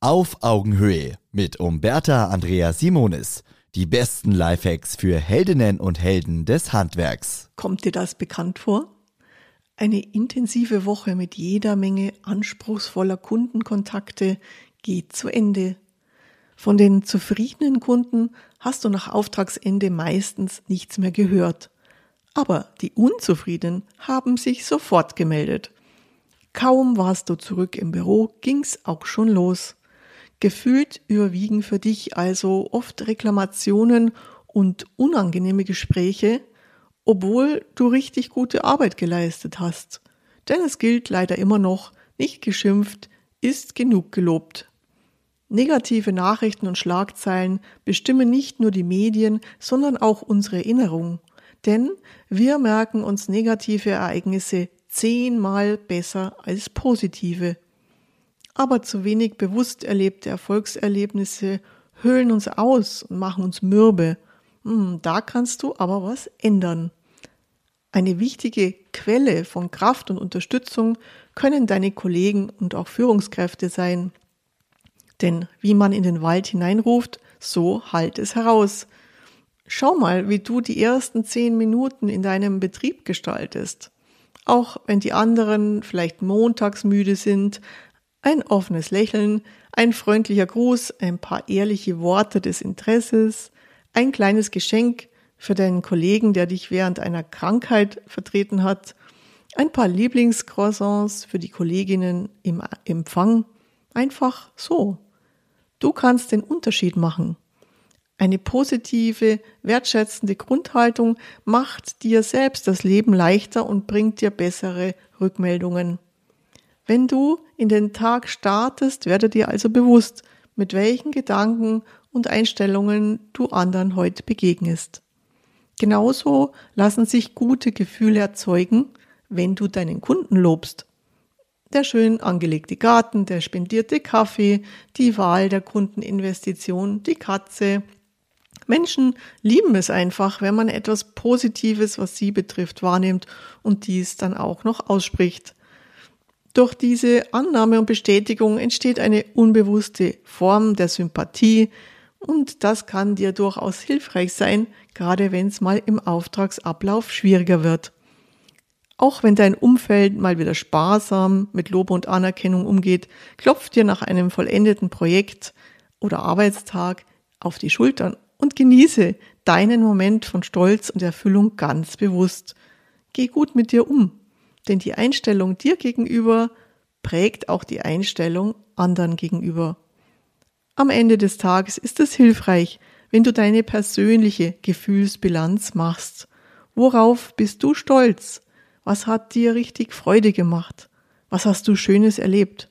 Auf Augenhöhe mit Umberta Andrea Simonis. Die besten Lifehacks für Heldinnen und Helden des Handwerks. Kommt dir das bekannt vor? Eine intensive Woche mit jeder Menge anspruchsvoller Kundenkontakte geht zu Ende. Von den zufriedenen Kunden hast du nach Auftragsende meistens nichts mehr gehört. Aber die Unzufriedenen haben sich sofort gemeldet. Kaum warst du zurück im Büro, ging's auch schon los. Gefühlt überwiegen für dich also oft Reklamationen und unangenehme Gespräche, obwohl du richtig gute Arbeit geleistet hast. Denn es gilt leider immer noch, nicht geschimpft ist genug gelobt. Negative Nachrichten und Schlagzeilen bestimmen nicht nur die Medien, sondern auch unsere Erinnerung. Denn wir merken uns negative Ereignisse zehnmal besser als positive aber zu wenig bewusst erlebte Erfolgserlebnisse höhlen uns aus und machen uns mürbe. Hm, da kannst du aber was ändern. Eine wichtige Quelle von Kraft und Unterstützung können deine Kollegen und auch Führungskräfte sein. Denn wie man in den Wald hineinruft, so halt es heraus. Schau mal, wie du die ersten zehn Minuten in deinem Betrieb gestaltest. Auch wenn die anderen vielleicht montags müde sind, ein offenes Lächeln, ein freundlicher Gruß, ein paar ehrliche Worte des Interesses, ein kleines Geschenk für deinen Kollegen, der dich während einer Krankheit vertreten hat, ein paar Lieblingscroissants für die Kolleginnen im Empfang. Einfach so. Du kannst den Unterschied machen. Eine positive, wertschätzende Grundhaltung macht dir selbst das Leben leichter und bringt dir bessere Rückmeldungen. Wenn du in den Tag startest, werde dir also bewusst, mit welchen Gedanken und Einstellungen du anderen heute begegnest. Genauso lassen sich gute Gefühle erzeugen, wenn du deinen Kunden lobst. Der schön angelegte Garten, der spendierte Kaffee, die Wahl der Kundeninvestition, die Katze. Menschen lieben es einfach, wenn man etwas Positives, was sie betrifft, wahrnimmt und dies dann auch noch ausspricht. Durch diese Annahme und Bestätigung entsteht eine unbewusste Form der Sympathie und das kann dir durchaus hilfreich sein, gerade wenn es mal im Auftragsablauf schwieriger wird. Auch wenn dein Umfeld mal wieder sparsam mit Lob und Anerkennung umgeht, klopft dir nach einem vollendeten Projekt oder Arbeitstag auf die Schultern und genieße deinen Moment von Stolz und Erfüllung ganz bewusst. Geh gut mit dir um denn die Einstellung dir gegenüber prägt auch die Einstellung anderen gegenüber. Am Ende des Tages ist es hilfreich, wenn du deine persönliche Gefühlsbilanz machst. Worauf bist du stolz? Was hat dir richtig Freude gemacht? Was hast du Schönes erlebt?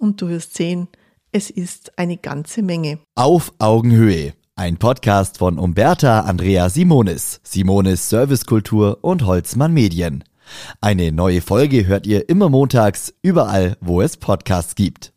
Und du wirst sehen, es ist eine ganze Menge. Auf Augenhöhe. Ein Podcast von Umberta Andrea Simonis, Simonis Servicekultur und Holzmann Medien. Eine neue Folge hört ihr immer montags, überall, wo es Podcasts gibt.